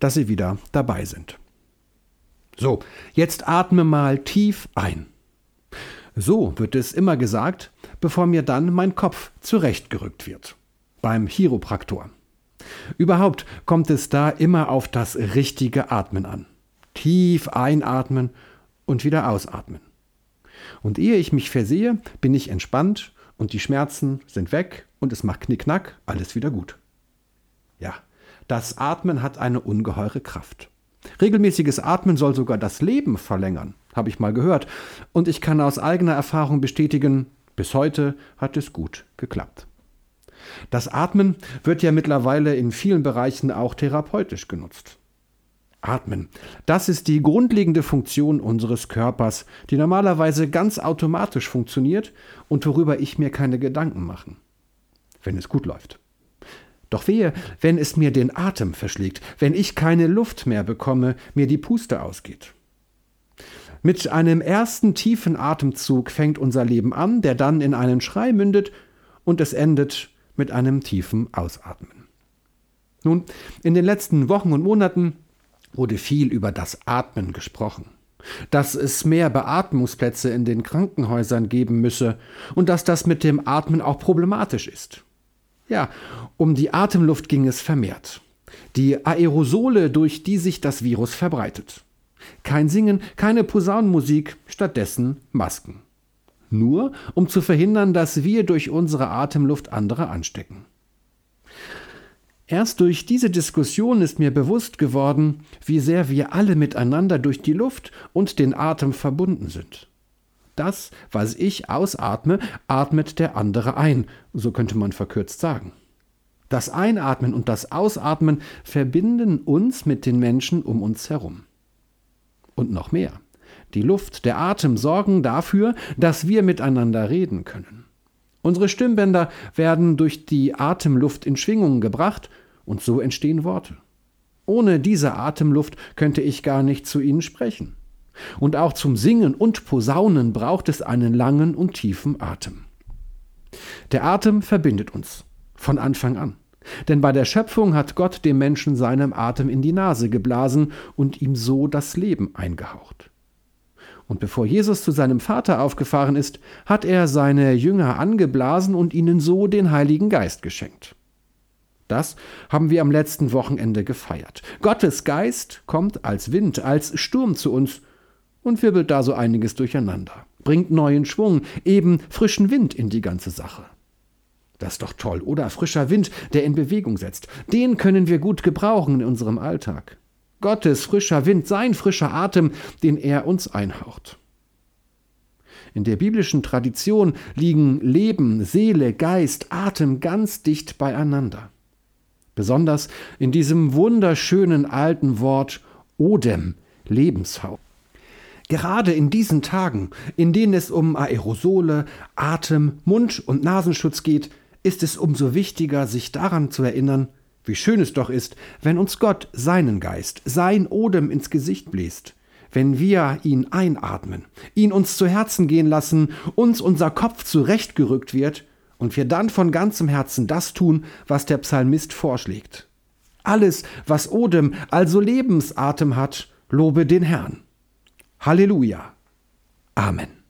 Dass Sie wieder dabei sind. So, jetzt atme mal tief ein. So wird es immer gesagt, bevor mir dann mein Kopf zurechtgerückt wird. Beim Chiropraktor. Überhaupt kommt es da immer auf das richtige Atmen an. Tief einatmen und wieder ausatmen. Und ehe ich mich versehe, bin ich entspannt und die Schmerzen sind weg und es macht Knickknack, alles wieder gut. Ja, das Atmen hat eine ungeheure Kraft. Regelmäßiges Atmen soll sogar das Leben verlängern, habe ich mal gehört. Und ich kann aus eigener Erfahrung bestätigen, bis heute hat es gut geklappt. Das Atmen wird ja mittlerweile in vielen Bereichen auch therapeutisch genutzt. Atmen. Das ist die grundlegende Funktion unseres Körpers, die normalerweise ganz automatisch funktioniert und worüber ich mir keine Gedanken machen. Wenn es gut läuft. Doch wehe, wenn es mir den Atem verschlägt, wenn ich keine Luft mehr bekomme, mir die Puste ausgeht. Mit einem ersten tiefen Atemzug fängt unser Leben an, der dann in einen Schrei mündet und es endet mit einem tiefen Ausatmen. Nun, in den letzten Wochen und Monaten wurde viel über das Atmen gesprochen, dass es mehr Beatmungsplätze in den Krankenhäusern geben müsse und dass das mit dem Atmen auch problematisch ist. Ja, um die Atemluft ging es vermehrt. Die Aerosole, durch die sich das Virus verbreitet. Kein Singen, keine Posaunenmusik, stattdessen Masken. Nur um zu verhindern, dass wir durch unsere Atemluft andere anstecken. Erst durch diese Diskussion ist mir bewusst geworden, wie sehr wir alle miteinander durch die Luft und den Atem verbunden sind. Das, was ich ausatme, atmet der andere ein, so könnte man verkürzt sagen. Das Einatmen und das Ausatmen verbinden uns mit den Menschen um uns herum. Und noch mehr. Die Luft, der Atem sorgen dafür, dass wir miteinander reden können. Unsere Stimmbänder werden durch die Atemluft in Schwingungen gebracht und so entstehen Worte. Ohne diese Atemluft könnte ich gar nicht zu ihnen sprechen. Und auch zum Singen und Posaunen braucht es einen langen und tiefen Atem. Der Atem verbindet uns von Anfang an. Denn bei der Schöpfung hat Gott dem Menschen seinem Atem in die Nase geblasen und ihm so das Leben eingehaucht. Und bevor Jesus zu seinem Vater aufgefahren ist, hat er seine Jünger angeblasen und ihnen so den Heiligen Geist geschenkt. Das haben wir am letzten Wochenende gefeiert. Gottes Geist kommt als Wind, als Sturm zu uns und wirbelt da so einiges durcheinander, bringt neuen Schwung, eben frischen Wind in die ganze Sache. Das ist doch toll, oder? Frischer Wind, der in Bewegung setzt. Den können wir gut gebrauchen in unserem Alltag. Gottes frischer Wind, sein frischer Atem, den er uns einhaucht. In der biblischen Tradition liegen Leben, Seele, Geist, Atem ganz dicht beieinander. Besonders in diesem wunderschönen alten Wort Odem, Lebenshauch. Gerade in diesen Tagen, in denen es um Aerosole, Atem, Mund- und Nasenschutz geht, ist es umso wichtiger, sich daran zu erinnern, wie schön es doch ist, wenn uns Gott seinen Geist, sein Odem ins Gesicht bläst, wenn wir ihn einatmen, ihn uns zu Herzen gehen lassen, uns unser Kopf zurechtgerückt wird und wir dann von ganzem Herzen das tun, was der Psalmist vorschlägt. Alles, was Odem, also Lebensatem hat, lobe den Herrn. Halleluja. Amen.